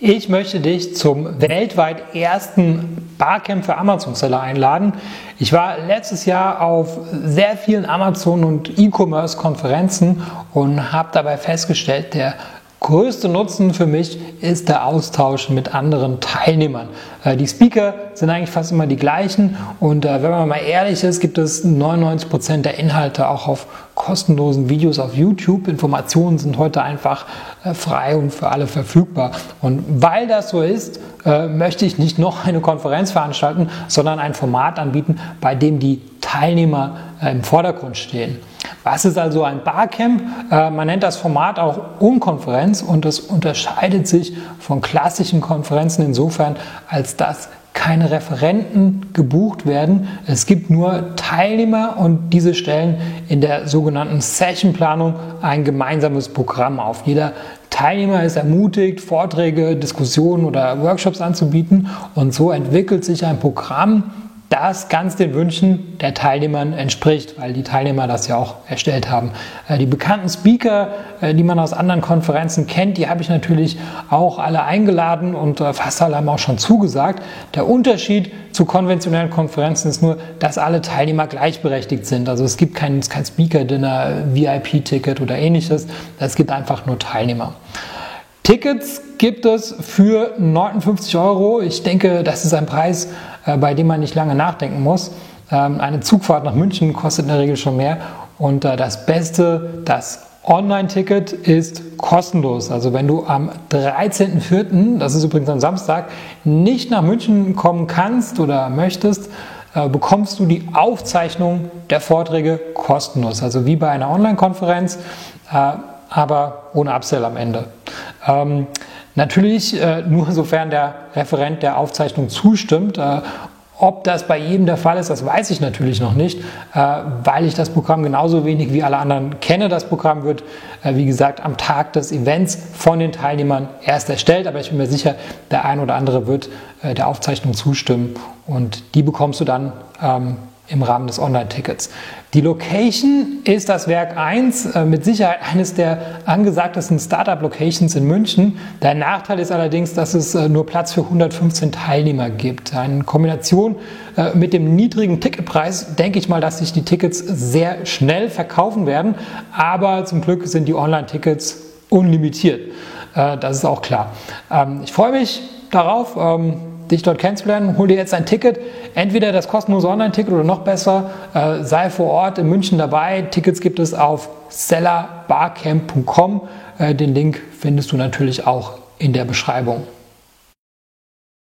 Ich möchte dich zum weltweit ersten Barcamp für Amazon-Seller einladen. Ich war letztes Jahr auf sehr vielen Amazon- und E-Commerce-Konferenzen und habe dabei festgestellt, der größte Nutzen für mich ist der Austausch mit anderen Teilnehmern. Äh, die Speaker sind eigentlich fast immer die gleichen und äh, wenn man mal ehrlich ist, gibt es 99 Prozent der Inhalte auch auf kostenlosen Videos auf YouTube. Informationen sind heute einfach äh, frei und für alle verfügbar. Und weil das so ist, möchte ich nicht noch eine Konferenz veranstalten, sondern ein Format anbieten, bei dem die Teilnehmer im Vordergrund stehen. Was ist also ein Barcamp? Äh, man nennt das Format auch Umkonferenz und es unterscheidet sich von klassischen Konferenzen insofern, als dass keine Referenten gebucht werden. Es gibt nur Teilnehmer und diese stellen in der sogenannten Sessionplanung ein gemeinsames Programm auf. Jeder Teilnehmer ist ermutigt, Vorträge, Diskussionen oder Workshops anzubieten und so entwickelt sich ein Programm, das ganz den Wünschen der Teilnehmer entspricht, weil die Teilnehmer das ja auch erstellt haben. Äh, die bekannten Speaker, äh, die man aus anderen Konferenzen kennt, die habe ich natürlich auch alle eingeladen und äh, fast alle haben auch schon zugesagt. Der Unterschied zu konventionellen Konferenzen ist nur, dass alle Teilnehmer gleichberechtigt sind. Also es gibt kein, kein Speaker-Dinner, VIP-Ticket oder ähnliches. Es gibt einfach nur Teilnehmer. Tickets gibt es für 59 Euro. Ich denke, das ist ein Preis, bei dem man nicht lange nachdenken muss. Ähm, eine Zugfahrt nach München kostet in der Regel schon mehr. Und äh, das Beste, das Online-Ticket ist kostenlos. Also wenn du am 13.04., das ist übrigens am Samstag, nicht nach München kommen kannst oder möchtest, äh, bekommst du die Aufzeichnung der Vorträge kostenlos. Also wie bei einer Online-Konferenz aber ohne Upsell am Ende. Natürlich äh, nur sofern der Referent der Aufzeichnung zustimmt. Äh, ob das bei jedem der Fall ist, das weiß ich natürlich noch nicht, äh, weil ich das Programm genauso wenig wie alle anderen kenne. Das Programm wird, äh, wie gesagt, am Tag des Events von den Teilnehmern erst erstellt, aber ich bin mir sicher, der ein oder andere wird äh, der Aufzeichnung zustimmen und die bekommst du dann ähm, im Rahmen des Online-Tickets. Die Location ist das Werk 1, äh, mit Sicherheit eines der angesagtesten Startup-Locations in München. Der Nachteil ist allerdings, dass es äh, nur Platz für 115 Teilnehmer gibt. In Kombination äh, mit dem niedrigen Ticketpreis denke ich mal, dass sich die Tickets sehr schnell verkaufen werden. Aber zum Glück sind die Online-Tickets unlimitiert. Das ist auch klar. Ähm, ich freue mich darauf ähm, dich dort kennenzulernen, hol dir jetzt ein Ticket, entweder das kostenlose Online-Ticket oder noch besser, äh, sei vor Ort in München dabei. Tickets gibt es auf sellerbarcamp.com. Äh, den Link findest du natürlich auch in der Beschreibung.